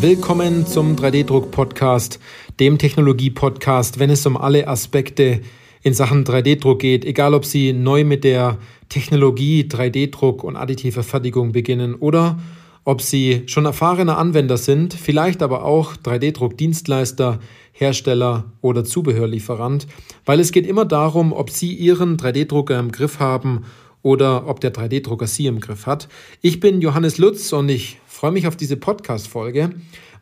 Willkommen zum 3D-Druck-Podcast, dem Technologie-Podcast, wenn es um alle Aspekte in Sachen 3D-Druck geht, egal ob Sie neu mit der Technologie 3D-Druck und additive Fertigung beginnen oder ob Sie schon erfahrene Anwender sind, vielleicht aber auch 3D-Druck-Dienstleister, Hersteller oder Zubehörlieferant, weil es geht immer darum, ob Sie Ihren 3D-Drucker im Griff haben oder ob der 3D-Drucker Sie im Griff hat. Ich bin Johannes Lutz und ich freue mich auf diese Podcast-Folge,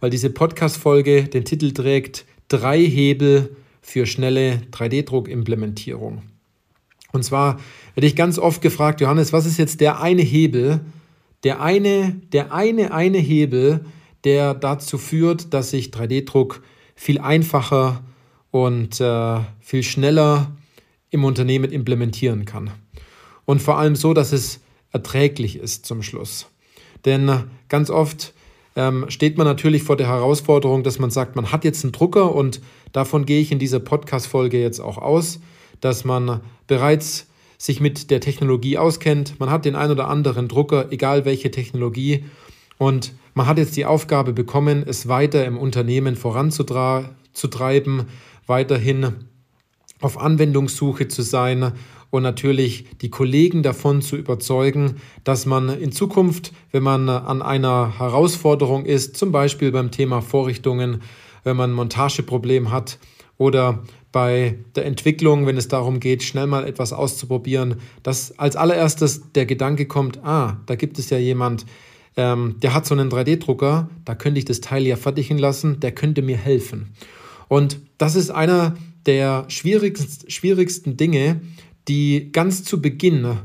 weil diese Podcast-Folge den Titel trägt Drei Hebel für schnelle 3D-Druck-Implementierung. Und zwar werde ich ganz oft gefragt, Johannes, was ist jetzt der eine Hebel, der eine, der eine, eine Hebel, der dazu führt, dass ich 3D-Druck viel einfacher und äh, viel schneller im Unternehmen implementieren kann und vor allem so, dass es erträglich ist zum Schluss. Denn äh, ganz oft ähm, steht man natürlich vor der Herausforderung, dass man sagt, man hat jetzt einen Drucker und davon gehe ich in dieser Podcast-Folge jetzt auch aus, dass man bereits sich mit der Technologie auskennt. Man hat den ein oder anderen Drucker, egal welche Technologie, und man hat jetzt die Aufgabe bekommen, es weiter im Unternehmen voranzutreiben, weiterhin auf Anwendungssuche zu sein und natürlich die Kollegen davon zu überzeugen, dass man in Zukunft, wenn man an einer Herausforderung ist, zum Beispiel beim Thema Vorrichtungen, wenn man ein Montageproblem hat oder bei der Entwicklung, wenn es darum geht, schnell mal etwas auszuprobieren, dass als allererstes der Gedanke kommt, ah, da gibt es ja jemand, ähm, der hat so einen 3D-Drucker, da könnte ich das Teil ja fertigen lassen, der könnte mir helfen. Und das ist einer der schwierigsten, schwierigsten Dinge, die ganz zu Beginn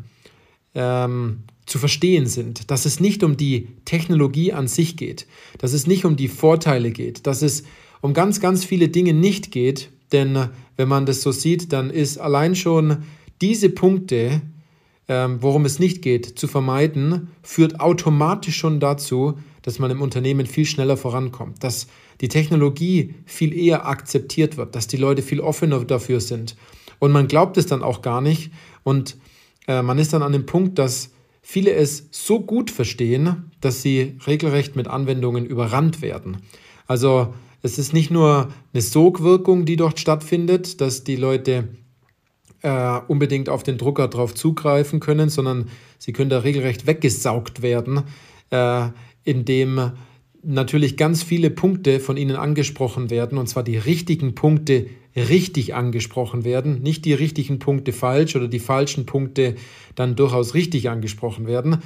ähm, zu verstehen sind, dass es nicht um die Technologie an sich geht, dass es nicht um die Vorteile geht, dass es um ganz, ganz viele Dinge nicht geht, denn wenn man das so sieht, dann ist allein schon diese Punkte, ähm, worum es nicht geht, zu vermeiden, führt automatisch schon dazu, dass man im Unternehmen viel schneller vorankommt, dass die Technologie viel eher akzeptiert wird, dass die Leute viel offener dafür sind und man glaubt es dann auch gar nicht. Und äh, man ist dann an dem Punkt, dass viele es so gut verstehen, dass sie regelrecht mit Anwendungen überrannt werden. Also es ist nicht nur eine Sogwirkung, die dort stattfindet, dass die Leute äh, unbedingt auf den Drucker drauf zugreifen können, sondern sie können da regelrecht weggesaugt werden, äh, indem natürlich ganz viele Punkte von Ihnen angesprochen werden, und zwar die richtigen Punkte richtig angesprochen werden, nicht die richtigen Punkte falsch oder die falschen Punkte dann durchaus richtig angesprochen werden.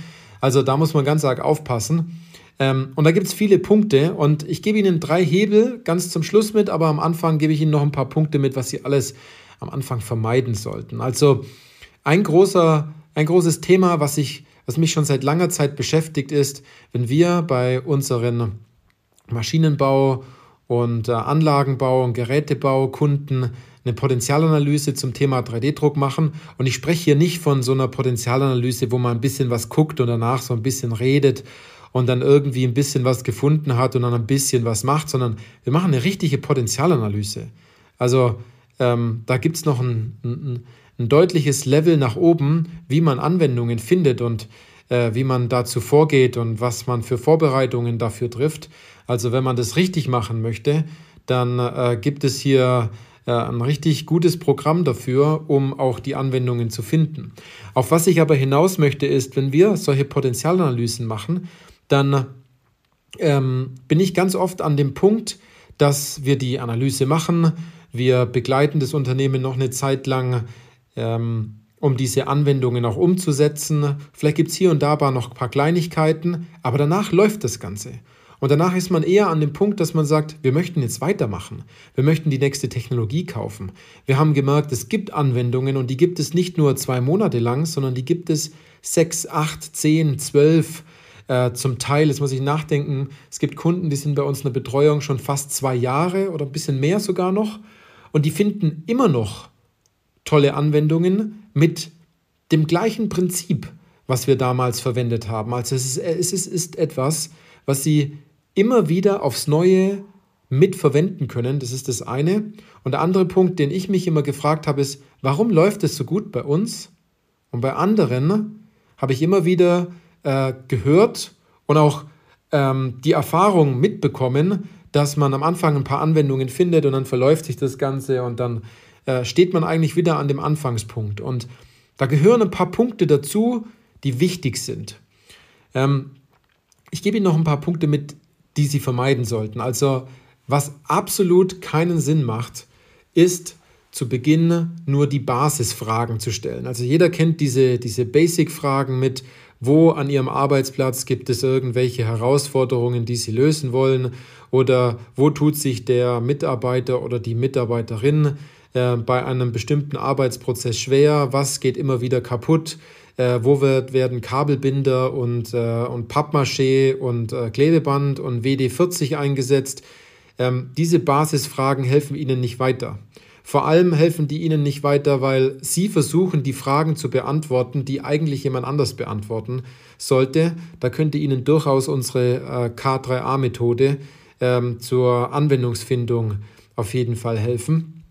Also da muss man ganz arg aufpassen. Ähm, und da gibt es viele Punkte und ich gebe Ihnen drei Hebel ganz zum Schluss mit, aber am Anfang gebe ich Ihnen noch ein paar Punkte mit, was Sie alles am Anfang vermeiden sollten. Also ein, großer, ein großes Thema, was ich was mich schon seit langer Zeit beschäftigt, ist, wenn wir bei unseren Maschinenbau und äh, Anlagenbau und Gerätebau Kunden eine Potenzialanalyse zum Thema 3D-Druck machen. Und ich spreche hier nicht von so einer Potenzialanalyse, wo man ein bisschen was guckt und danach so ein bisschen redet und dann irgendwie ein bisschen was gefunden hat und dann ein bisschen was macht, sondern wir machen eine richtige Potenzialanalyse. Also ähm, da gibt es noch ein, ein, ein deutliches Level nach oben, wie man Anwendungen findet und äh, wie man dazu vorgeht und was man für Vorbereitungen dafür trifft. Also wenn man das richtig machen möchte, dann äh, gibt es hier äh, ein richtig gutes Programm dafür, um auch die Anwendungen zu finden. Auf was ich aber hinaus möchte, ist, wenn wir solche Potenzialanalysen machen, dann ähm, bin ich ganz oft an dem Punkt, dass wir die Analyse machen, wir begleiten das Unternehmen noch eine Zeit lang ähm, um diese Anwendungen auch umzusetzen. Vielleicht gibt es hier und da noch ein paar Kleinigkeiten, aber danach läuft das Ganze. Und danach ist man eher an dem Punkt, dass man sagt, wir möchten jetzt weitermachen. Wir möchten die nächste Technologie kaufen. Wir haben gemerkt, es gibt Anwendungen und die gibt es nicht nur zwei Monate lang, sondern die gibt es sechs, acht, zehn, zwölf. Äh, zum Teil, jetzt muss ich nachdenken, es gibt Kunden, die sind bei uns in der Betreuung schon fast zwei Jahre oder ein bisschen mehr sogar noch. Und die finden immer noch tolle Anwendungen mit dem gleichen Prinzip, was wir damals verwendet haben. Also es ist, es ist, ist etwas, was Sie immer wieder aufs Neue mitverwenden können. Das ist das eine. Und der andere Punkt, den ich mich immer gefragt habe, ist, warum läuft es so gut bei uns? Und bei anderen habe ich immer wieder äh, gehört und auch ähm, die Erfahrung mitbekommen, dass man am Anfang ein paar Anwendungen findet und dann verläuft sich das Ganze und dann äh, steht man eigentlich wieder an dem Anfangspunkt. Und da gehören ein paar Punkte dazu, die wichtig sind. Ähm, ich gebe Ihnen noch ein paar Punkte mit, die Sie vermeiden sollten. Also was absolut keinen Sinn macht, ist zu Beginn nur die Basisfragen zu stellen. Also jeder kennt diese, diese Basic-Fragen mit, wo an Ihrem Arbeitsplatz gibt es irgendwelche Herausforderungen, die Sie lösen wollen oder wo tut sich der Mitarbeiter oder die Mitarbeiterin äh, bei einem bestimmten Arbeitsprozess schwer, was geht immer wieder kaputt, äh, wo wird, werden Kabelbinder und, äh, und Pappmaché und äh, Klebeband und WD40 eingesetzt. Ähm, diese Basisfragen helfen Ihnen nicht weiter. Vor allem helfen die Ihnen nicht weiter, weil Sie versuchen, die Fragen zu beantworten, die eigentlich jemand anders beantworten sollte. Da könnte Ihnen durchaus unsere äh, K3A-Methode ähm, zur Anwendungsfindung auf jeden Fall helfen,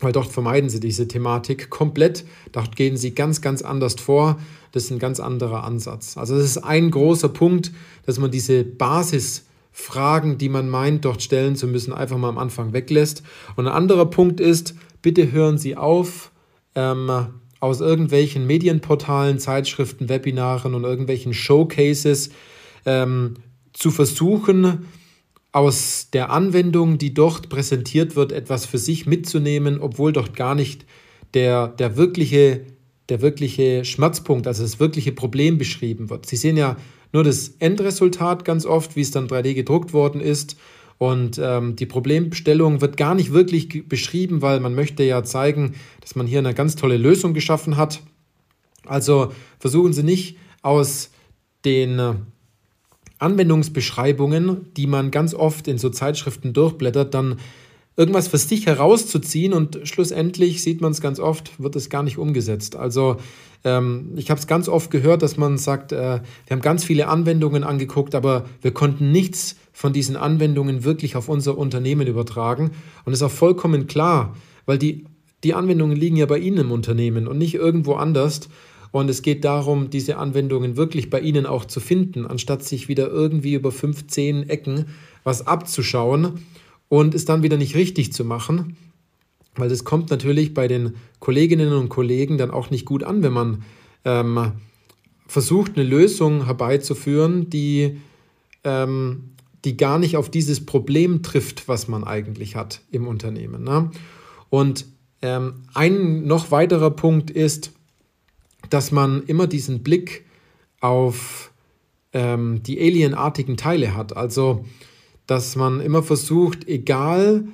weil dort vermeiden Sie diese Thematik komplett. Dort gehen Sie ganz, ganz anders vor. Das ist ein ganz anderer Ansatz. Also das ist ein großer Punkt, dass man diese Basis Fragen, die man meint, dort stellen zu müssen, einfach mal am Anfang weglässt. Und ein anderer Punkt ist, bitte hören Sie auf, ähm, aus irgendwelchen Medienportalen, Zeitschriften, Webinaren und irgendwelchen Showcases ähm, zu versuchen, aus der Anwendung, die dort präsentiert wird, etwas für sich mitzunehmen, obwohl dort gar nicht der, der, wirkliche, der wirkliche Schmerzpunkt, also das wirkliche Problem beschrieben wird. Sie sehen ja nur das Endresultat ganz oft, wie es dann 3D gedruckt worden ist. Und ähm, die Problemstellung wird gar nicht wirklich beschrieben, weil man möchte ja zeigen, dass man hier eine ganz tolle Lösung geschaffen hat. Also versuchen Sie nicht aus den äh, Anwendungsbeschreibungen, die man ganz oft in so Zeitschriften durchblättert, dann irgendwas für sich herauszuziehen und schlussendlich sieht man es ganz oft, wird es gar nicht umgesetzt. Also ähm, ich habe es ganz oft gehört, dass man sagt, äh, wir haben ganz viele Anwendungen angeguckt, aber wir konnten nichts von diesen Anwendungen wirklich auf unser Unternehmen übertragen. Und das ist auch vollkommen klar, weil die, die Anwendungen liegen ja bei Ihnen im Unternehmen und nicht irgendwo anders. Und es geht darum, diese Anwendungen wirklich bei Ihnen auch zu finden, anstatt sich wieder irgendwie über 15 Ecken was abzuschauen und es dann wieder nicht richtig zu machen, weil das kommt natürlich bei den Kolleginnen und Kollegen dann auch nicht gut an, wenn man ähm, versucht, eine Lösung herbeizuführen, die, ähm, die gar nicht auf dieses Problem trifft, was man eigentlich hat im Unternehmen. Ne? Und ähm, ein noch weiterer Punkt ist, dass man immer diesen Blick auf ähm, die alienartigen Teile hat. Also dass man immer versucht, egal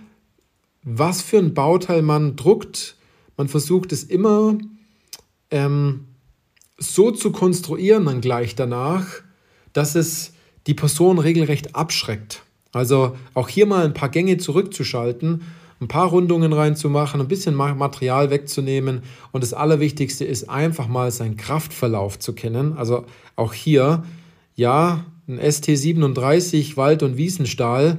was für ein Bauteil man druckt, man versucht es immer ähm, so zu konstruieren dann gleich danach, dass es die Person regelrecht abschreckt. Also auch hier mal ein paar Gänge zurückzuschalten, ein paar Rundungen reinzumachen, ein bisschen Material wegzunehmen und das Allerwichtigste ist einfach mal seinen Kraftverlauf zu kennen. Also auch hier, ja, ein ST37 Wald- und Wiesenstahl,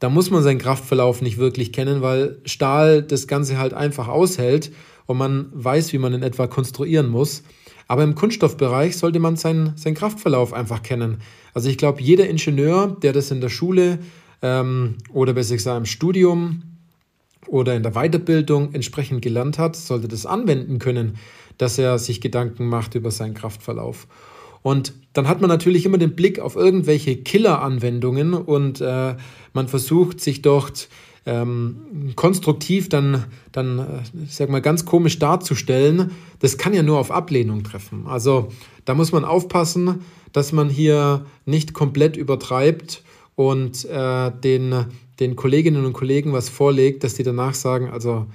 da muss man seinen Kraftverlauf nicht wirklich kennen, weil Stahl das Ganze halt einfach aushält und man weiß, wie man in etwa konstruieren muss. Aber im Kunststoffbereich sollte man seinen, seinen Kraftverlauf einfach kennen. Also ich glaube, jeder Ingenieur, der das in der Schule ähm, oder besser gesagt im Studium oder in der Weiterbildung entsprechend gelernt hat, sollte das anwenden können, dass er sich Gedanken macht über seinen Kraftverlauf. Und dann hat man natürlich immer den Blick auf irgendwelche Killer-Anwendungen und äh, man versucht sich dort ähm, konstruktiv dann, dann äh, sag mal, ganz komisch darzustellen. Das kann ja nur auf Ablehnung treffen. Also da muss man aufpassen, dass man hier nicht komplett übertreibt und äh, den, den Kolleginnen und Kollegen was vorlegt, dass die danach sagen, also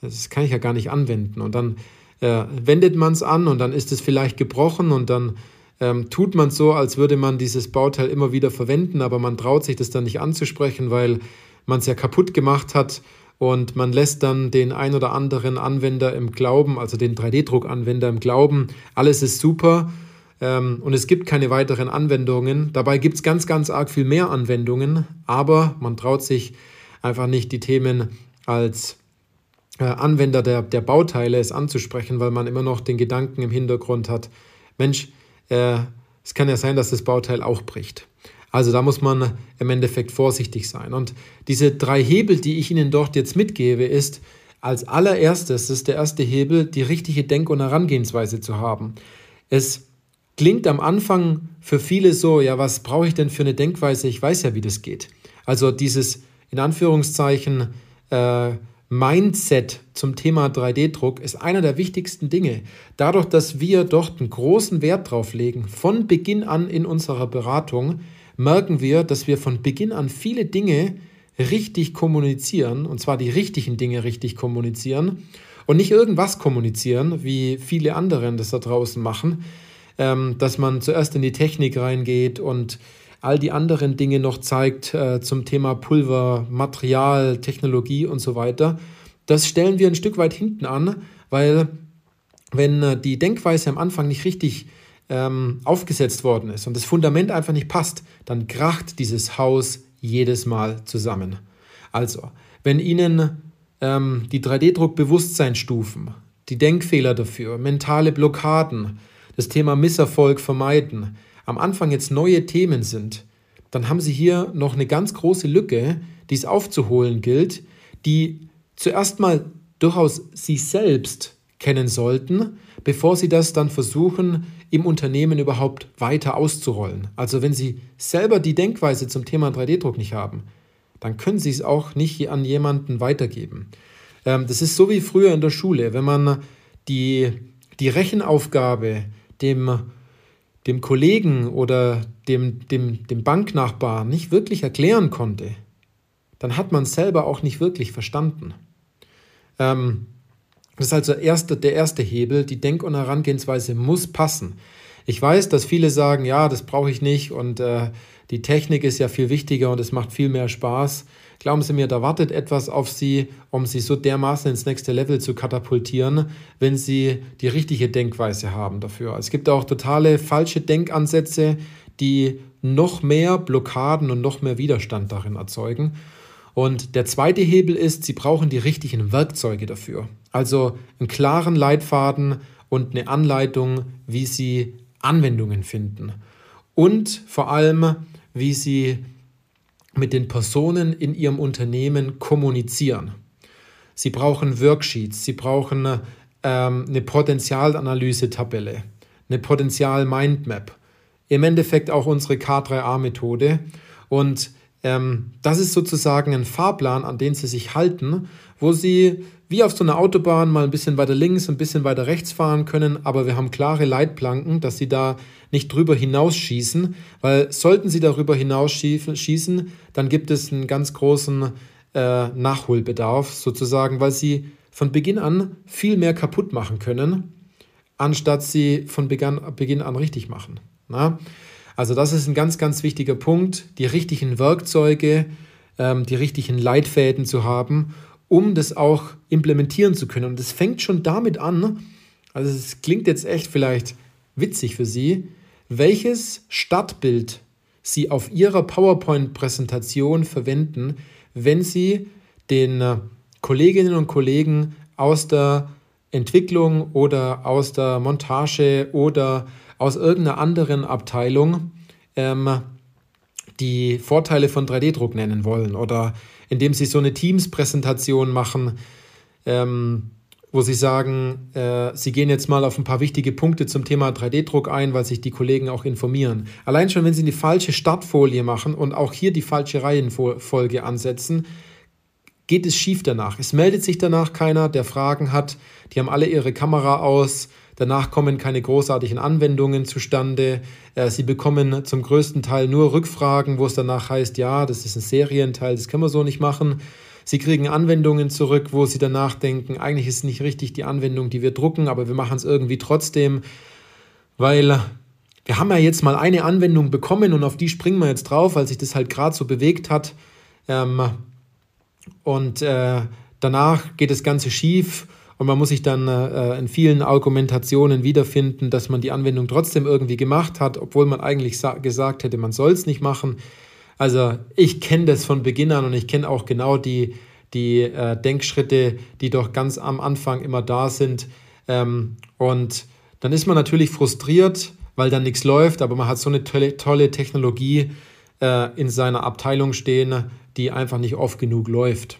das kann ich ja gar nicht anwenden. Und dann äh, wendet man es an und dann ist es vielleicht gebrochen und dann ähm, tut man so, als würde man dieses Bauteil immer wieder verwenden, aber man traut sich das dann nicht anzusprechen, weil man es ja kaputt gemacht hat und man lässt dann den ein oder anderen Anwender im Glauben, also den 3D-Druck-Anwender im Glauben, alles ist super ähm, und es gibt keine weiteren Anwendungen. Dabei gibt es ganz, ganz arg viel mehr Anwendungen, aber man traut sich einfach nicht, die Themen als äh, Anwender der, der Bauteile es anzusprechen, weil man immer noch den Gedanken im Hintergrund hat, Mensch, äh, es kann ja sein, dass das Bauteil auch bricht. Also da muss man im Endeffekt vorsichtig sein. Und diese drei Hebel, die ich Ihnen dort jetzt mitgebe, ist als allererstes, das ist der erste Hebel, die richtige Denk- und Herangehensweise zu haben. Es klingt am Anfang für viele so, ja, was brauche ich denn für eine Denkweise? Ich weiß ja, wie das geht. Also dieses in Anführungszeichen äh, Mindset zum Thema 3D-Druck ist einer der wichtigsten Dinge. Dadurch, dass wir dort einen großen Wert drauf legen, von Beginn an in unserer Beratung, merken wir, dass wir von Beginn an viele Dinge richtig kommunizieren, und zwar die richtigen Dinge richtig kommunizieren und nicht irgendwas kommunizieren, wie viele anderen das da draußen machen, ähm, dass man zuerst in die Technik reingeht und all die anderen Dinge noch zeigt äh, zum Thema Pulver, Material, Technologie und so weiter. Das stellen wir ein Stück weit hinten an, weil wenn äh, die Denkweise am Anfang nicht richtig ähm, aufgesetzt worden ist und das Fundament einfach nicht passt, dann kracht dieses Haus jedes Mal zusammen. Also, wenn Ihnen ähm, die 3D-Druck-Bewusstseinsstufen, die Denkfehler dafür, mentale Blockaden, das Thema Misserfolg vermeiden, am Anfang jetzt neue Themen sind, dann haben Sie hier noch eine ganz große Lücke, die es aufzuholen gilt, die zuerst mal durchaus Sie selbst kennen sollten, bevor Sie das dann versuchen, im Unternehmen überhaupt weiter auszurollen. Also wenn Sie selber die Denkweise zum Thema 3D-Druck nicht haben, dann können Sie es auch nicht an jemanden weitergeben. Ähm, das ist so wie früher in der Schule, wenn man die, die Rechenaufgabe dem dem Kollegen oder dem, dem, dem Banknachbarn nicht wirklich erklären konnte, dann hat man es selber auch nicht wirklich verstanden. Ähm, das ist also erste, der erste Hebel, die Denk- und Herangehensweise muss passen. Ich weiß, dass viele sagen, ja, das brauche ich nicht und äh, die Technik ist ja viel wichtiger und es macht viel mehr Spaß. Glauben Sie mir, da wartet etwas auf Sie, um Sie so dermaßen ins nächste Level zu katapultieren, wenn Sie die richtige Denkweise haben dafür. Es gibt auch totale falsche Denkansätze, die noch mehr Blockaden und noch mehr Widerstand darin erzeugen. Und der zweite Hebel ist, Sie brauchen die richtigen Werkzeuge dafür. Also einen klaren Leitfaden und eine Anleitung, wie Sie Anwendungen finden. Und vor allem, wie Sie mit den Personen in Ihrem Unternehmen kommunizieren. Sie brauchen Worksheets, Sie brauchen ähm, eine Potenzialanalyse-Tabelle, eine Potenzial-Mindmap, im Endeffekt auch unsere K3A-Methode. Und ähm, das ist sozusagen ein Fahrplan, an den Sie sich halten, wo Sie wie auf so einer Autobahn mal ein bisschen weiter links, ein bisschen weiter rechts fahren können, aber wir haben klare Leitplanken, dass Sie da nicht drüber hinausschießen, weil sollten Sie darüber hinausschießen, dann gibt es einen ganz großen äh, Nachholbedarf sozusagen, weil Sie von Beginn an viel mehr kaputt machen können, anstatt Sie von Beginn, an richtig machen. Na? Also das ist ein ganz, ganz wichtiger Punkt, die richtigen Werkzeuge, ähm, die richtigen Leitfäden zu haben, um das auch implementieren zu können. Und es fängt schon damit an, also es klingt jetzt echt vielleicht witzig für Sie, welches Stadtbild Sie auf Ihrer PowerPoint-Präsentation verwenden, wenn Sie den äh, Kolleginnen und Kollegen aus der Entwicklung oder aus der Montage oder aus irgendeiner anderen Abteilung ähm, die Vorteile von 3D-Druck nennen wollen oder indem sie so eine Teams-Präsentation machen, ähm, wo sie sagen, äh, sie gehen jetzt mal auf ein paar wichtige Punkte zum Thema 3D-Druck ein, weil sich die Kollegen auch informieren. Allein schon, wenn sie die falsche Startfolie machen und auch hier die falsche Reihenfolge ansetzen, geht es schief danach. Es meldet sich danach keiner, der Fragen hat. Die haben alle ihre Kamera aus. Danach kommen keine großartigen Anwendungen zustande. Äh, sie bekommen zum größten Teil nur Rückfragen, wo es danach heißt, ja, das ist ein Serienteil, das können wir so nicht machen. Sie kriegen Anwendungen zurück, wo sie danach denken, eigentlich ist es nicht richtig die Anwendung, die wir drucken, aber wir machen es irgendwie trotzdem, weil wir haben ja jetzt mal eine Anwendung bekommen und auf die springen wir jetzt drauf, weil sich das halt gerade so bewegt hat. Ähm, und äh, danach geht das Ganze schief und man muss sich dann äh, in vielen Argumentationen wiederfinden, dass man die Anwendung trotzdem irgendwie gemacht hat, obwohl man eigentlich gesagt hätte, man soll es nicht machen. Also ich kenne das von Beginn an und ich kenne auch genau die, die äh, Denkschritte, die doch ganz am Anfang immer da sind. Ähm, und dann ist man natürlich frustriert, weil dann nichts läuft, aber man hat so eine tolle, tolle Technologie, äh, in seiner Abteilung stehen, die einfach nicht oft genug läuft.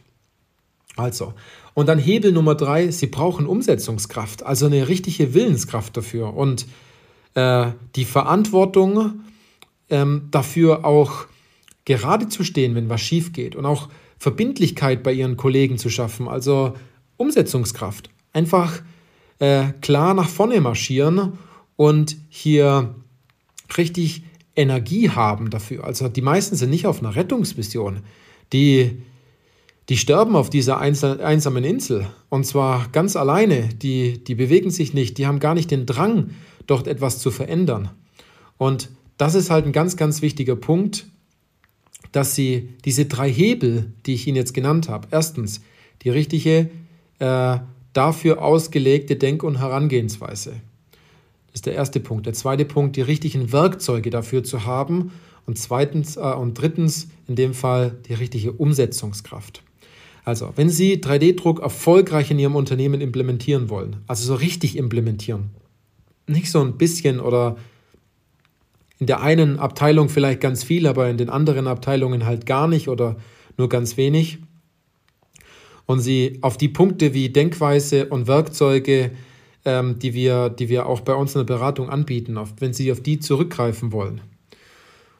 Also, und dann Hebel Nummer drei, Sie brauchen Umsetzungskraft, also eine richtige Willenskraft dafür und äh, die Verantwortung ähm, dafür auch gerade zu stehen, wenn was schief geht und auch Verbindlichkeit bei Ihren Kollegen zu schaffen, also Umsetzungskraft. Einfach äh, klar nach vorne marschieren und hier richtig Energie haben dafür. Also die meisten sind nicht auf einer Rettungsmission. Die, die sterben auf dieser einsamen Insel und zwar ganz alleine. Die, die bewegen sich nicht, die haben gar nicht den Drang, dort etwas zu verändern. Und das ist halt ein ganz, ganz wichtiger Punkt, dass Sie diese drei Hebel, die ich Ihnen jetzt genannt habe, erstens die richtige, äh, dafür ausgelegte Denk- und Herangehensweise. Das ist der erste Punkt. Der zweite Punkt, die richtigen Werkzeuge dafür zu haben. Und zweitens äh, und drittens, in dem Fall, die richtige Umsetzungskraft. Also, wenn Sie 3D-Druck erfolgreich in Ihrem Unternehmen implementieren wollen, also so richtig implementieren, nicht so ein bisschen oder in der einen Abteilung vielleicht ganz viel, aber in den anderen Abteilungen halt gar nicht oder nur ganz wenig. Und sie auf die Punkte wie Denkweise und Werkzeuge, ähm, die, wir, die wir auch bei uns in der Beratung anbieten, auf, wenn sie auf die zurückgreifen wollen.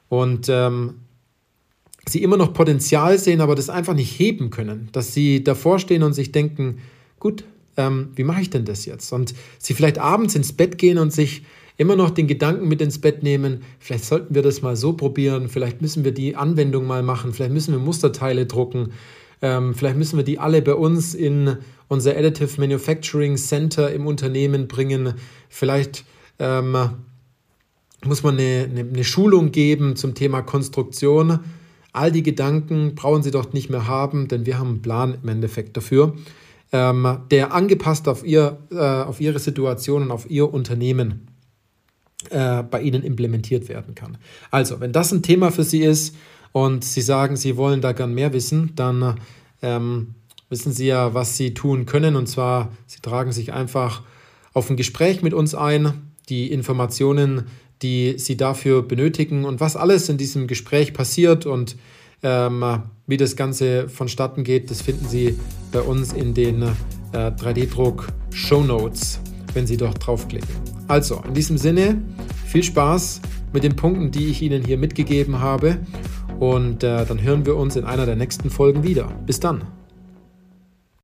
Und ähm, sie immer noch Potenzial sehen, aber das einfach nicht heben können, dass sie davor stehen und sich denken, gut, ähm, wie mache ich denn das jetzt? Und sie vielleicht abends ins Bett gehen und sich immer noch den Gedanken mit ins Bett nehmen, vielleicht sollten wir das mal so probieren, vielleicht müssen wir die Anwendung mal machen, vielleicht müssen wir Musterteile drucken, ähm, vielleicht müssen wir die alle bei uns in unser Additive Manufacturing Center im Unternehmen bringen, vielleicht ähm, muss man eine, eine, eine Schulung geben zum Thema Konstruktion. All die Gedanken brauchen Sie doch nicht mehr haben, denn wir haben einen Plan im Endeffekt dafür, ähm, der angepasst auf, ihr, äh, auf Ihre Situation und auf Ihr Unternehmen äh, bei Ihnen implementiert werden kann. Also, wenn das ein Thema für Sie ist und Sie sagen, Sie wollen da gern mehr wissen, dann ähm, wissen Sie ja, was Sie tun können. Und zwar, Sie tragen sich einfach auf ein Gespräch mit uns ein. Die Informationen, die Sie dafür benötigen und was alles in diesem Gespräch passiert und ähm, wie das Ganze vonstatten geht, das finden Sie bei uns in den äh, 3D-Druck-Show Notes, wenn Sie dort draufklicken. Also, in diesem Sinne, viel Spaß mit den Punkten, die ich Ihnen hier mitgegeben habe. Und äh, dann hören wir uns in einer der nächsten Folgen wieder. Bis dann.